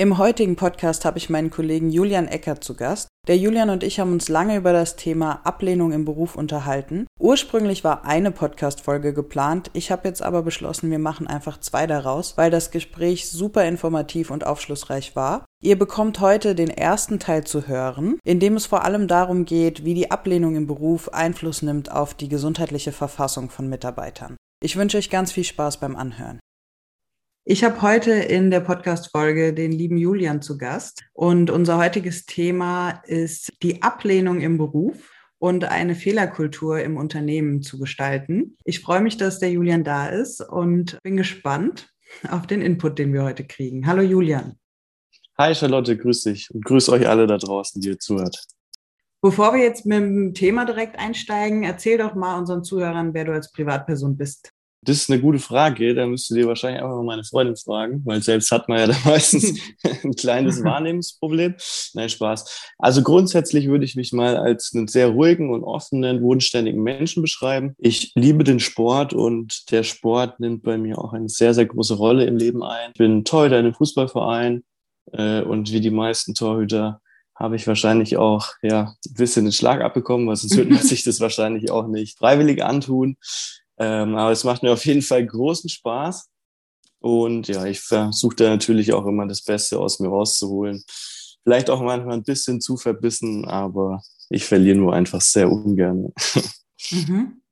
Im heutigen Podcast habe ich meinen Kollegen Julian Eckert zu Gast. Der Julian und ich haben uns lange über das Thema Ablehnung im Beruf unterhalten. Ursprünglich war eine Podcast-Folge geplant. Ich habe jetzt aber beschlossen, wir machen einfach zwei daraus, weil das Gespräch super informativ und aufschlussreich war. Ihr bekommt heute den ersten Teil zu hören, in dem es vor allem darum geht, wie die Ablehnung im Beruf Einfluss nimmt auf die gesundheitliche Verfassung von Mitarbeitern. Ich wünsche euch ganz viel Spaß beim Anhören. Ich habe heute in der Podcast-Folge den lieben Julian zu Gast und unser heutiges Thema ist die Ablehnung im Beruf und eine Fehlerkultur im Unternehmen zu gestalten. Ich freue mich, dass der Julian da ist und bin gespannt auf den Input, den wir heute kriegen. Hallo Julian. Hi Charlotte, grüß dich und grüß euch alle da draußen, die ihr zuhört. Bevor wir jetzt mit dem Thema direkt einsteigen, erzähl doch mal unseren Zuhörern, wer du als Privatperson bist. Das ist eine gute Frage. Da müsst ihr dir wahrscheinlich einfach mal meine Freundin fragen, weil selbst hat man ja da meistens ein kleines Wahrnehmungsproblem. Nein, Spaß. Also grundsätzlich würde ich mich mal als einen sehr ruhigen und offenen, bodenständigen Menschen beschreiben. Ich liebe den Sport und der Sport nimmt bei mir auch eine sehr, sehr große Rolle im Leben ein. Ich bin Torhüter in einem Fußballverein äh, und wie die meisten Torhüter habe ich wahrscheinlich auch ja, ein bisschen den Schlag abbekommen, weil sonst würde man sich das wahrscheinlich auch nicht freiwillig antun. Ähm, aber es macht mir auf jeden Fall großen Spaß. Und ja, ich versuche da natürlich auch immer das Beste aus mir rauszuholen. Vielleicht auch manchmal ein bisschen zu verbissen, aber ich verliere nur einfach sehr ungern. Mhm.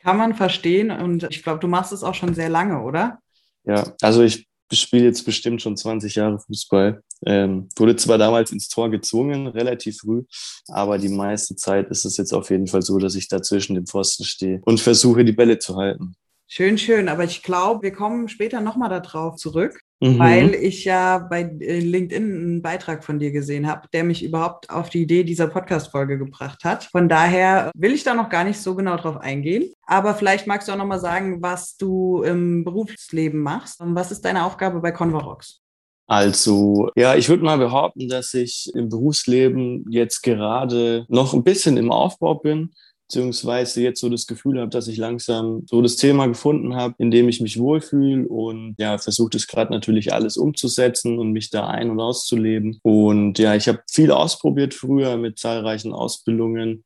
Kann man verstehen und ich glaube, du machst es auch schon sehr lange, oder? Ja, also ich spiele jetzt bestimmt schon 20 Jahre Fußball. Ähm, wurde zwar damals ins Tor gezwungen, relativ früh, aber die meiste Zeit ist es jetzt auf jeden Fall so, dass ich da zwischen dem Pfosten stehe und versuche, die Bälle zu halten. Schön, schön. Aber ich glaube, wir kommen später nochmal darauf zurück, mhm. weil ich ja bei äh, LinkedIn einen Beitrag von dir gesehen habe, der mich überhaupt auf die Idee dieser Podcast-Folge gebracht hat. Von daher will ich da noch gar nicht so genau drauf eingehen. Aber vielleicht magst du auch nochmal sagen, was du im Berufsleben machst. Und was ist deine Aufgabe bei Convarox? Also, ja, ich würde mal behaupten, dass ich im Berufsleben jetzt gerade noch ein bisschen im Aufbau bin beziehungsweise jetzt so das Gefühl habe, dass ich langsam so das Thema gefunden habe, in dem ich mich wohlfühle und ja, versuche das gerade natürlich alles umzusetzen und mich da ein- und auszuleben. Und ja, ich habe viel ausprobiert früher mit zahlreichen Ausbildungen.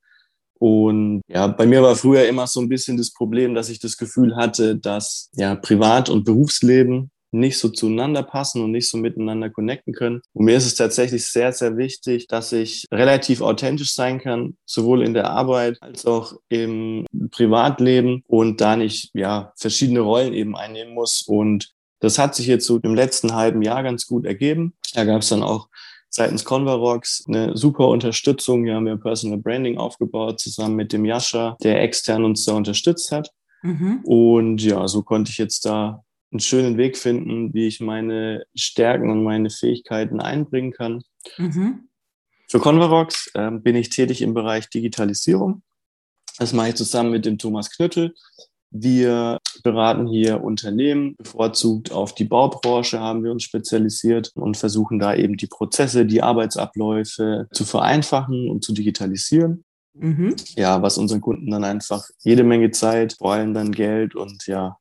Und ja, bei mir war früher immer so ein bisschen das Problem, dass ich das Gefühl hatte, dass ja Privat- und Berufsleben nicht so zueinander passen und nicht so miteinander connecten können. Und mir ist es tatsächlich sehr, sehr wichtig, dass ich relativ authentisch sein kann, sowohl in der Arbeit als auch im Privatleben und da nicht, ja, verschiedene Rollen eben einnehmen muss. Und das hat sich jetzt so im letzten halben Jahr ganz gut ergeben. Da gab es dann auch seitens Convarox eine super Unterstützung. Wir haben ja Personal Branding aufgebaut, zusammen mit dem Jascha, der extern uns da unterstützt hat. Mhm. Und ja, so konnte ich jetzt da einen schönen Weg finden, wie ich meine Stärken und meine Fähigkeiten einbringen kann. Mhm. Für Convarox äh, bin ich tätig im Bereich Digitalisierung. Das mache ich zusammen mit dem Thomas Knüttel. Wir beraten hier Unternehmen, bevorzugt auf die Baubranche haben wir uns spezialisiert und versuchen da eben die Prozesse, die Arbeitsabläufe zu vereinfachen und zu digitalisieren. Mhm. Ja, was unseren Kunden dann einfach jede Menge Zeit, vor allem dann Geld und ja,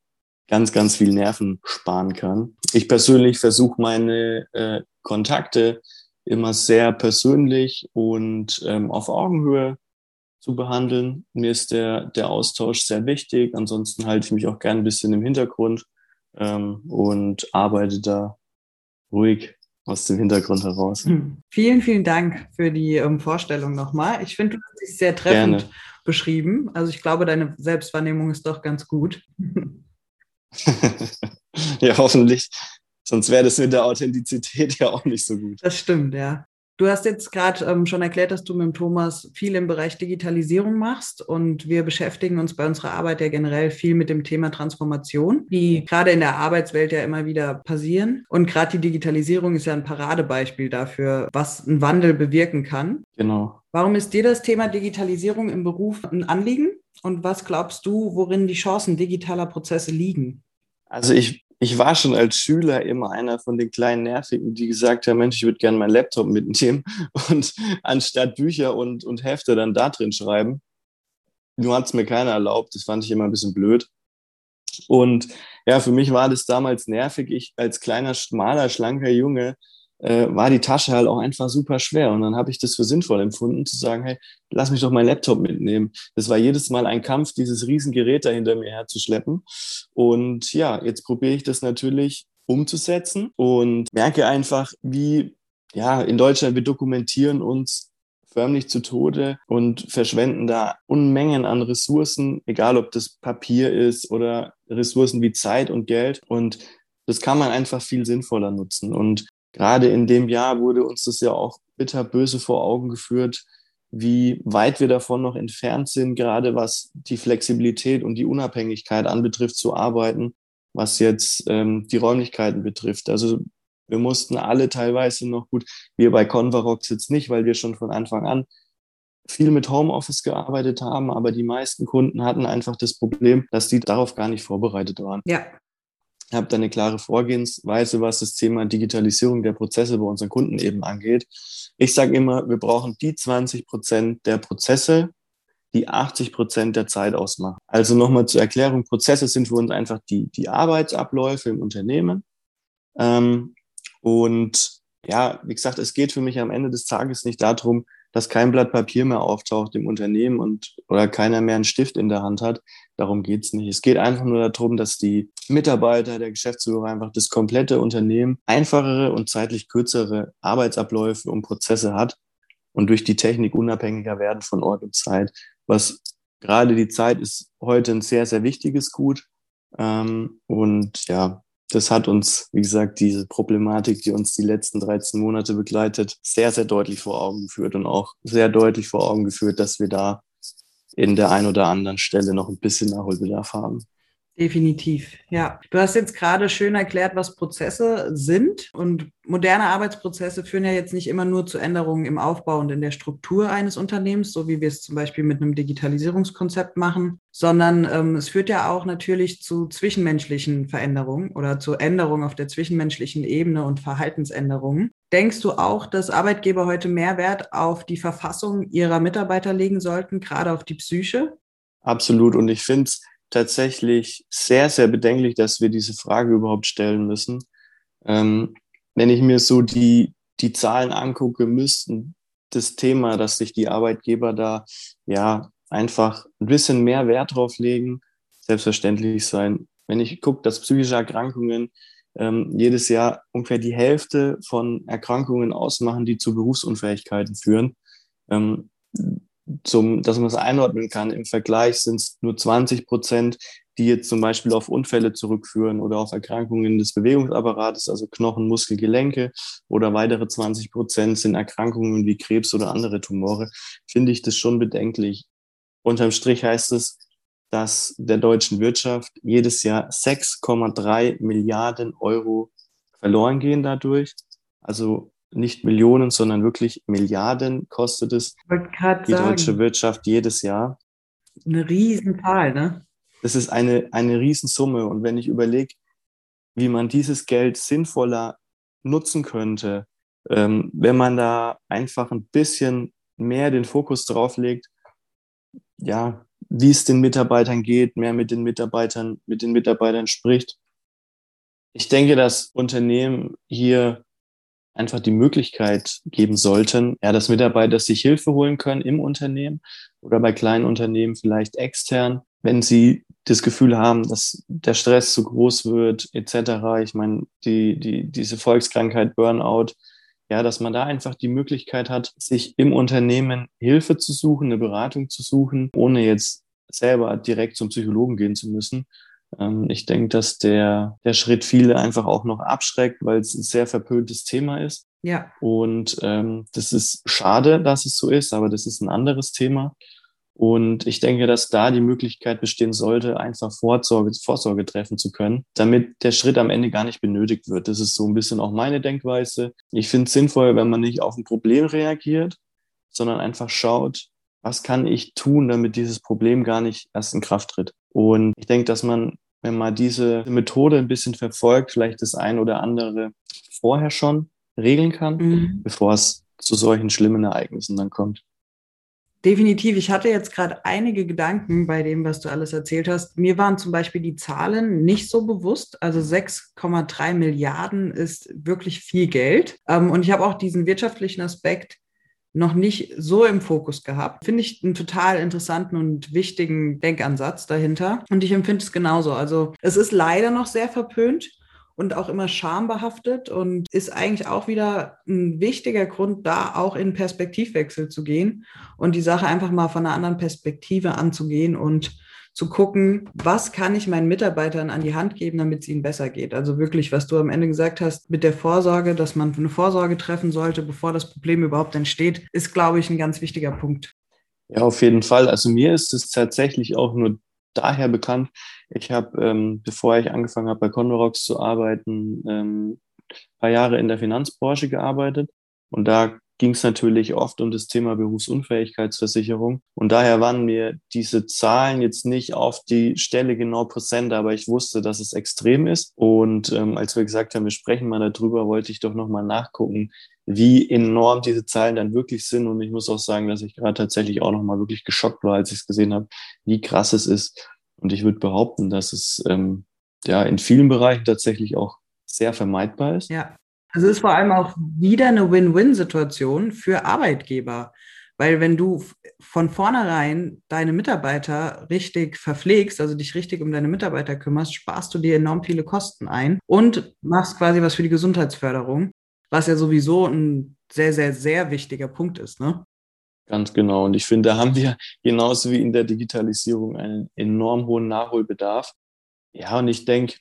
ganz, ganz viel Nerven sparen kann. Ich persönlich versuche meine äh, Kontakte immer sehr persönlich und ähm, auf Augenhöhe zu behandeln. Mir ist der, der Austausch sehr wichtig. Ansonsten halte ich mich auch gern ein bisschen im Hintergrund ähm, und arbeite da ruhig aus dem Hintergrund heraus. Hm. Vielen, vielen Dank für die ähm, Vorstellung nochmal. Ich finde, du hast dich sehr treffend Gerne. beschrieben. Also ich glaube, deine Selbstwahrnehmung ist doch ganz gut. ja, hoffentlich. Sonst wäre das mit der Authentizität ja auch nicht so gut. Das stimmt, ja. Du hast jetzt gerade ähm, schon erklärt, dass du mit dem Thomas viel im Bereich Digitalisierung machst und wir beschäftigen uns bei unserer Arbeit ja generell viel mit dem Thema Transformation, die gerade in der Arbeitswelt ja immer wieder passieren. Und gerade die Digitalisierung ist ja ein Paradebeispiel dafür, was ein Wandel bewirken kann. Genau. Warum ist dir das Thema Digitalisierung im Beruf ein Anliegen? Und was glaubst du, worin die Chancen digitaler Prozesse liegen? Also ich ich war schon als Schüler immer einer von den kleinen Nervigen, die gesagt haben, Mensch, ich würde gerne meinen Laptop mitnehmen und anstatt Bücher und, und Hefte dann da drin schreiben. Nur hat es mir keiner erlaubt. Das fand ich immer ein bisschen blöd. Und ja, für mich war das damals nervig. Ich als kleiner, schmaler, schlanker Junge äh, war die Tasche halt auch einfach super schwer. Und dann habe ich das für sinnvoll empfunden, zu sagen, hey, lass mich doch meinen Laptop mitnehmen. Das war jedes Mal ein Kampf, dieses Riesengerät da hinter mir herzuschleppen. Und ja, jetzt probiere ich das natürlich umzusetzen und merke einfach, wie, ja, in Deutschland, wir dokumentieren uns förmlich zu Tode und verschwenden da Unmengen an Ressourcen, egal ob das Papier ist oder Ressourcen wie Zeit und Geld. Und das kann man einfach viel sinnvoller nutzen. Und gerade in dem Jahr wurde uns das ja auch bitterböse vor Augen geführt, wie weit wir davon noch entfernt sind, gerade was die Flexibilität und die Unabhängigkeit anbetrifft zu arbeiten, was jetzt ähm, die Räumlichkeiten betrifft. Also wir mussten alle teilweise noch gut, wir bei Convarox jetzt nicht, weil wir schon von Anfang an viel mit Homeoffice gearbeitet haben, aber die meisten Kunden hatten einfach das Problem, dass die darauf gar nicht vorbereitet waren. Ja, habe da eine klare Vorgehensweise, was das Thema Digitalisierung der Prozesse bei unseren Kunden eben angeht. Ich sage immer, wir brauchen die 20 Prozent der Prozesse, die 80 Prozent der Zeit ausmachen. Also nochmal zur Erklärung, Prozesse sind für uns einfach die, die Arbeitsabläufe im Unternehmen. Ähm, und ja, wie gesagt, es geht für mich am Ende des Tages nicht darum, dass kein Blatt Papier mehr auftaucht im Unternehmen und oder keiner mehr einen Stift in der Hand hat. Darum geht's nicht. Es geht einfach nur darum, dass die Mitarbeiter, der Geschäftsführer einfach das komplette Unternehmen einfachere und zeitlich kürzere Arbeitsabläufe und Prozesse hat und durch die Technik unabhängiger werden von Ort und Zeit. Was gerade die Zeit ist heute ein sehr, sehr wichtiges Gut. Ähm, und ja, das hat uns, wie gesagt, diese Problematik, die uns die letzten 13 Monate begleitet, sehr, sehr deutlich vor Augen geführt und auch sehr deutlich vor Augen geführt, dass wir da in der einen oder anderen Stelle noch ein bisschen Nachholbedarf haben. Definitiv, ja. Du hast jetzt gerade schön erklärt, was Prozesse sind. Und moderne Arbeitsprozesse führen ja jetzt nicht immer nur zu Änderungen im Aufbau und in der Struktur eines Unternehmens, so wie wir es zum Beispiel mit einem Digitalisierungskonzept machen, sondern ähm, es führt ja auch natürlich zu zwischenmenschlichen Veränderungen oder zu Änderungen auf der zwischenmenschlichen Ebene und Verhaltensänderungen. Denkst du auch, dass Arbeitgeber heute mehr Wert auf die Verfassung ihrer Mitarbeiter legen sollten, gerade auf die Psyche? Absolut. Und ich finde es tatsächlich sehr, sehr bedenklich, dass wir diese Frage überhaupt stellen müssen. Ähm, wenn ich mir so die, die Zahlen angucke, müssten das Thema, dass sich die Arbeitgeber da ja einfach ein bisschen mehr Wert drauf legen, selbstverständlich sein. Wenn ich gucke, dass psychische Erkrankungen ähm, jedes Jahr ungefähr die Hälfte von Erkrankungen ausmachen, die zu Berufsunfähigkeiten führen, ähm, zum, dass man es einordnen kann. Im Vergleich sind es nur 20 Prozent, die jetzt zum Beispiel auf Unfälle zurückführen oder auf Erkrankungen des Bewegungsapparates, also Knochen, Muskel, Gelenke oder weitere 20 Prozent sind Erkrankungen wie Krebs oder andere Tumore, finde ich das schon bedenklich. Unterm Strich heißt es, dass der deutschen Wirtschaft jedes Jahr 6,3 Milliarden Euro verloren gehen dadurch. Also nicht Millionen, sondern wirklich Milliarden kostet es die sagen, deutsche Wirtschaft jedes Jahr. Eine Riesenzahl, ne? Das ist eine, eine Riesensumme. Und wenn ich überlege, wie man dieses Geld sinnvoller nutzen könnte, ähm, wenn man da einfach ein bisschen mehr den Fokus drauf legt, ja, wie es den Mitarbeitern geht, mehr mit den Mitarbeitern, mit den Mitarbeitern spricht. Ich denke, dass Unternehmen hier einfach die Möglichkeit geben sollten, ja, dass Mitarbeiter sich Hilfe holen können im Unternehmen oder bei kleinen Unternehmen vielleicht extern, wenn sie das Gefühl haben, dass der Stress zu groß wird, etc. Ich meine, die, die, diese Volkskrankheit Burnout, ja, dass man da einfach die Möglichkeit hat, sich im Unternehmen Hilfe zu suchen, eine Beratung zu suchen, ohne jetzt selber direkt zum Psychologen gehen zu müssen. Ähm, ich denke, dass der, der Schritt viele einfach auch noch abschreckt, weil es ein sehr verpöntes Thema ist. Ja. Und ähm, das ist schade, dass es so ist, aber das ist ein anderes Thema. Und ich denke, dass da die Möglichkeit bestehen sollte, einfach Vorsorge, Vorsorge treffen zu können, damit der Schritt am Ende gar nicht benötigt wird. Das ist so ein bisschen auch meine Denkweise. Ich finde es sinnvoll, wenn man nicht auf ein Problem reagiert, sondern einfach schaut, was kann ich tun, damit dieses Problem gar nicht erst in Kraft tritt. Und ich denke, dass man, wenn man diese Methode ein bisschen verfolgt, vielleicht das ein oder andere vorher schon regeln kann, mhm. bevor es zu solchen schlimmen Ereignissen dann kommt. Definitiv. Ich hatte jetzt gerade einige Gedanken bei dem, was du alles erzählt hast. Mir waren zum Beispiel die Zahlen nicht so bewusst. Also 6,3 Milliarden ist wirklich viel Geld. Ähm, und ich habe auch diesen wirtschaftlichen Aspekt noch nicht so im Fokus gehabt. Finde ich einen total interessanten und wichtigen Denkansatz dahinter. Und ich empfinde es genauso. Also es ist leider noch sehr verpönt und auch immer schambehaftet und ist eigentlich auch wieder ein wichtiger Grund, da auch in Perspektivwechsel zu gehen und die Sache einfach mal von einer anderen Perspektive anzugehen und zu gucken, was kann ich meinen Mitarbeitern an die Hand geben, damit es ihnen besser geht. Also wirklich, was du am Ende gesagt hast mit der Vorsorge, dass man eine Vorsorge treffen sollte, bevor das Problem überhaupt entsteht, ist, glaube ich, ein ganz wichtiger Punkt. Ja, auf jeden Fall. Also mir ist es tatsächlich auch nur daher bekannt. Ich habe, ähm, bevor ich angefangen habe, bei Condorox zu arbeiten, ähm, paar Jahre in der Finanzbranche gearbeitet. Und da ging es natürlich oft um das Thema Berufsunfähigkeitsversicherung. Und daher waren mir diese Zahlen jetzt nicht auf die Stelle genau präsent, aber ich wusste, dass es extrem ist. Und ähm, als wir gesagt haben, wir sprechen mal darüber, wollte ich doch nochmal nachgucken, wie enorm diese Zahlen dann wirklich sind. Und ich muss auch sagen, dass ich gerade tatsächlich auch nochmal wirklich geschockt war, als ich es gesehen habe, wie krass es ist. Und ich würde behaupten, dass es ähm, ja in vielen Bereichen tatsächlich auch sehr vermeidbar ist. Ja. Es ist vor allem auch wieder eine Win-Win-Situation für Arbeitgeber. Weil wenn du von vornherein deine Mitarbeiter richtig verpflegst, also dich richtig um deine Mitarbeiter kümmerst, sparst du dir enorm viele Kosten ein und machst quasi was für die Gesundheitsförderung, was ja sowieso ein sehr, sehr, sehr wichtiger Punkt ist. Ne? Ganz genau. Und ich finde, da haben wir genauso wie in der Digitalisierung einen enorm hohen Nachholbedarf. Ja, und ich denke,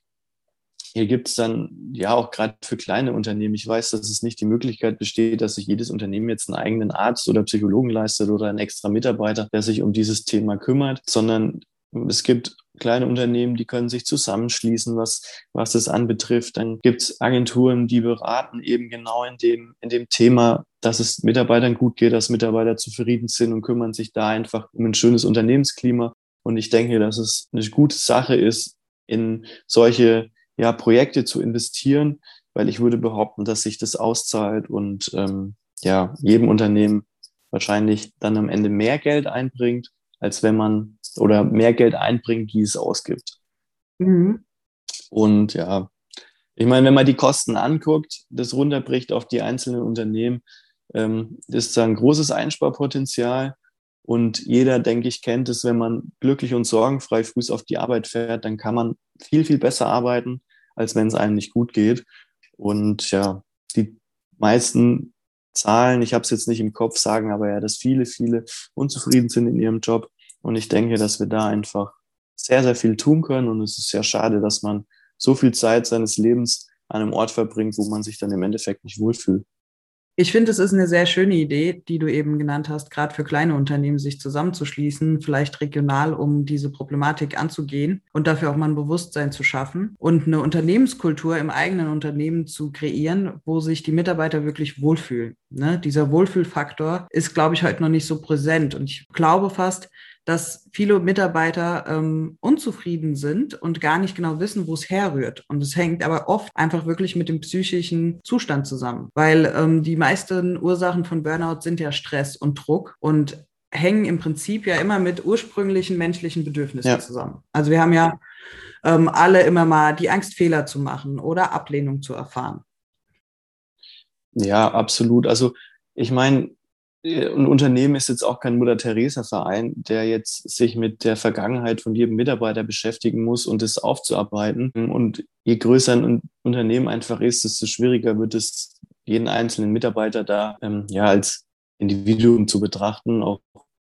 hier gibt es dann ja auch gerade für kleine Unternehmen, ich weiß, dass es nicht die Möglichkeit besteht, dass sich jedes Unternehmen jetzt einen eigenen Arzt oder Psychologen leistet oder einen extra Mitarbeiter, der sich um dieses Thema kümmert, sondern es gibt kleine Unternehmen, die können sich zusammenschließen, was, was das anbetrifft. Dann gibt es Agenturen, die beraten eben genau in dem, in dem Thema, dass es Mitarbeitern gut geht, dass Mitarbeiter zufrieden sind und kümmern sich da einfach um ein schönes Unternehmensklima. Und ich denke, dass es eine gute Sache ist, in solche ja, Projekte zu investieren, weil ich würde behaupten, dass sich das auszahlt und ähm, ja, jedem Unternehmen wahrscheinlich dann am Ende mehr Geld einbringt, als wenn man oder mehr Geld einbringt, wie es ausgibt. Mhm. Und ja, ich meine, wenn man die Kosten anguckt, das runterbricht auf die einzelnen Unternehmen, ähm, ist da ein großes Einsparpotenzial. Und jeder, denke ich, kennt es, wenn man glücklich und sorgenfrei früh auf die Arbeit fährt, dann kann man viel, viel besser arbeiten, als wenn es einem nicht gut geht. Und ja, die meisten Zahlen, ich habe es jetzt nicht im Kopf, sagen aber ja, dass viele, viele unzufrieden sind in ihrem Job. Und ich denke, dass wir da einfach sehr, sehr viel tun können. Und es ist sehr schade, dass man so viel Zeit seines Lebens an einem Ort verbringt, wo man sich dann im Endeffekt nicht wohlfühlt. Ich finde, es ist eine sehr schöne Idee, die du eben genannt hast, gerade für kleine Unternehmen sich zusammenzuschließen, vielleicht regional, um diese Problematik anzugehen und dafür auch mal ein Bewusstsein zu schaffen und eine Unternehmenskultur im eigenen Unternehmen zu kreieren, wo sich die Mitarbeiter wirklich wohlfühlen. Ne? Dieser Wohlfühlfaktor ist, glaube ich, heute noch nicht so präsent. Und ich glaube fast, dass viele Mitarbeiter ähm, unzufrieden sind und gar nicht genau wissen, wo es herrührt. Und es hängt aber oft einfach wirklich mit dem psychischen Zustand zusammen, weil ähm, die meisten Ursachen von Burnout sind ja Stress und Druck und hängen im Prinzip ja immer mit ursprünglichen menschlichen Bedürfnissen ja. zusammen. Also wir haben ja ähm, alle immer mal die Angst, Fehler zu machen oder Ablehnung zu erfahren. Ja, absolut. Also ich meine, ein Unternehmen ist jetzt auch kein Mutter-Theresa-Verein, der jetzt sich mit der Vergangenheit von jedem Mitarbeiter beschäftigen muss und das aufzuarbeiten. Und je größer ein Unternehmen einfach ist, desto schwieriger wird es, jeden einzelnen Mitarbeiter da ähm, ja als Individuum zu betrachten, auch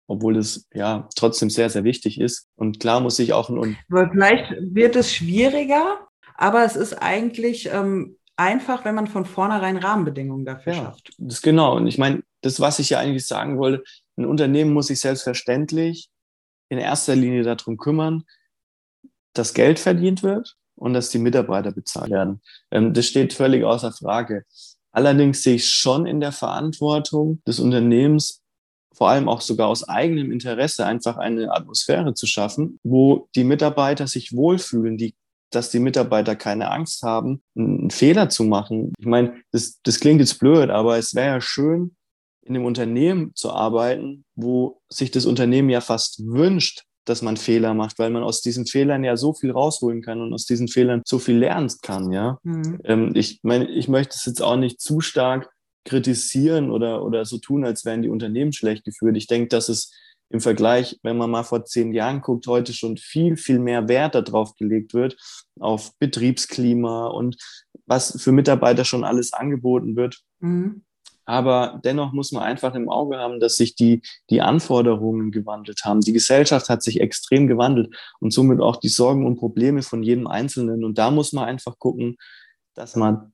obwohl es ja trotzdem sehr, sehr wichtig ist. Und klar muss ich auch ein. Vielleicht wird es schwieriger, aber es ist eigentlich ähm, einfach, wenn man von vornherein Rahmenbedingungen dafür ja, schafft. Das genau. Und ich meine, das, was ich ja eigentlich sagen wollte, ein Unternehmen muss sich selbstverständlich in erster Linie darum kümmern, dass Geld verdient wird und dass die Mitarbeiter bezahlt werden. Ähm, das steht völlig außer Frage. Allerdings sehe ich schon in der Verantwortung des Unternehmens, vor allem auch sogar aus eigenem Interesse, einfach eine Atmosphäre zu schaffen, wo die Mitarbeiter sich wohlfühlen, die dass die Mitarbeiter keine Angst haben, einen Fehler zu machen. Ich meine, das, das klingt jetzt blöd, aber es wäre ja schön, in einem Unternehmen zu arbeiten, wo sich das Unternehmen ja fast wünscht, dass man Fehler macht, weil man aus diesen Fehlern ja so viel rausholen kann und aus diesen Fehlern so viel lernen kann, ja. Mhm. Ähm, ich meine, ich möchte es jetzt auch nicht zu stark kritisieren oder, oder so tun, als wären die Unternehmen schlecht geführt. Ich denke, dass es im Vergleich, wenn man mal vor zehn Jahren guckt, heute schon viel, viel mehr Wert darauf gelegt wird, auf Betriebsklima und was für Mitarbeiter schon alles angeboten wird. Mhm. Aber dennoch muss man einfach im Auge haben, dass sich die, die Anforderungen gewandelt haben. Die Gesellschaft hat sich extrem gewandelt und somit auch die Sorgen und Probleme von jedem Einzelnen. Und da muss man einfach gucken, dass man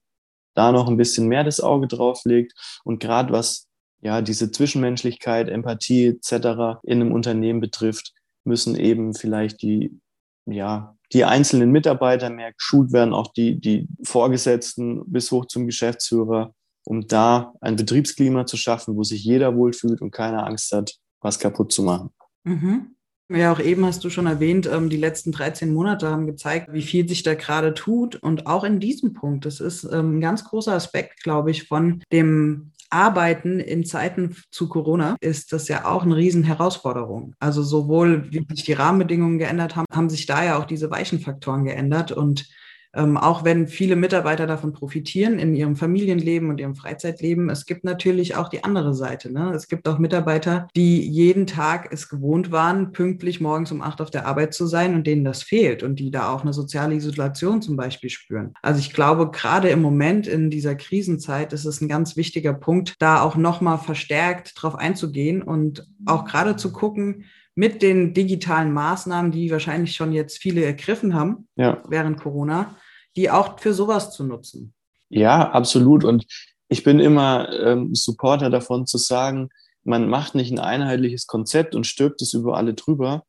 da noch ein bisschen mehr das Auge drauf legt. Und gerade was ja diese Zwischenmenschlichkeit, Empathie etc. in einem Unternehmen betrifft, müssen eben vielleicht die, ja, die einzelnen Mitarbeiter mehr geschult werden, auch die, die Vorgesetzten bis hoch zum Geschäftsführer um da ein Betriebsklima zu schaffen, wo sich jeder wohlfühlt und keine Angst hat, was kaputt zu machen. Mhm. Ja, auch eben hast du schon erwähnt, ähm, die letzten 13 Monate haben gezeigt, wie viel sich da gerade tut. Und auch in diesem Punkt, das ist ähm, ein ganz großer Aspekt, glaube ich, von dem Arbeiten in Zeiten zu Corona ist das ja auch eine Riesenherausforderung. Also sowohl wie sich die Rahmenbedingungen geändert haben, haben sich da ja auch diese weichen Faktoren geändert. Und ähm, auch wenn viele Mitarbeiter davon profitieren in ihrem Familienleben und ihrem Freizeitleben, es gibt natürlich auch die andere Seite. Ne? Es gibt auch Mitarbeiter, die jeden Tag es gewohnt waren, pünktlich morgens um acht auf der Arbeit zu sein und denen das fehlt und die da auch eine soziale Isolation zum Beispiel spüren. Also ich glaube, gerade im Moment in dieser Krisenzeit ist es ein ganz wichtiger Punkt, da auch nochmal verstärkt drauf einzugehen und auch gerade zu gucken, mit den digitalen Maßnahmen, die wahrscheinlich schon jetzt viele ergriffen haben ja. während Corona, die auch für sowas zu nutzen. Ja, absolut. Und ich bin immer ähm, Supporter davon zu sagen, man macht nicht ein einheitliches Konzept und stirbt es über alle drüber.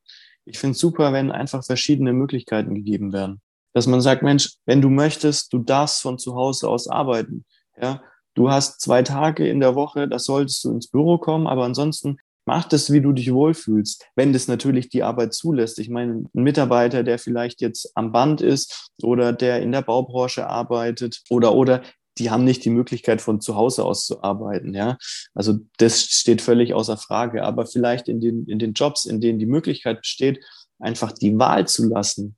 Ich finde es super, wenn einfach verschiedene Möglichkeiten gegeben werden. Dass man sagt, Mensch, wenn du möchtest, du darfst von zu Hause aus arbeiten. Ja, du hast zwei Tage in der Woche, da solltest du ins Büro kommen, aber ansonsten Mach das, wie du dich wohlfühlst, wenn das natürlich die Arbeit zulässt. Ich meine, ein Mitarbeiter, der vielleicht jetzt am Band ist oder der in der Baubranche arbeitet oder, oder, die haben nicht die Möglichkeit, von zu Hause aus zu arbeiten, ja. Also das steht völlig außer Frage. Aber vielleicht in den, in den Jobs, in denen die Möglichkeit besteht, einfach die Wahl zu lassen,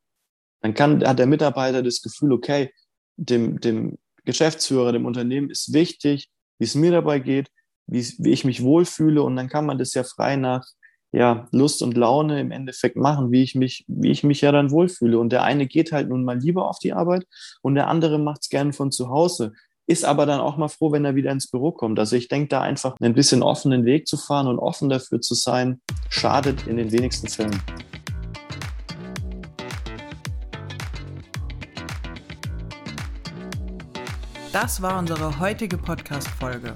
dann kann, hat der Mitarbeiter das Gefühl, okay, dem, dem Geschäftsführer, dem Unternehmen ist wichtig, wie es mir dabei geht, wie, wie ich mich wohlfühle und dann kann man das ja frei nach ja, Lust und Laune im Endeffekt machen, wie ich mich, wie ich mich ja dann wohlfühle. Und der eine geht halt nun mal lieber auf die Arbeit und der andere macht es gern von zu Hause. Ist aber dann auch mal froh, wenn er wieder ins Büro kommt. Also ich denke, da einfach ein bisschen offenen Weg zu fahren und offen dafür zu sein, schadet in den wenigsten Fällen. Das war unsere heutige Podcast-Folge.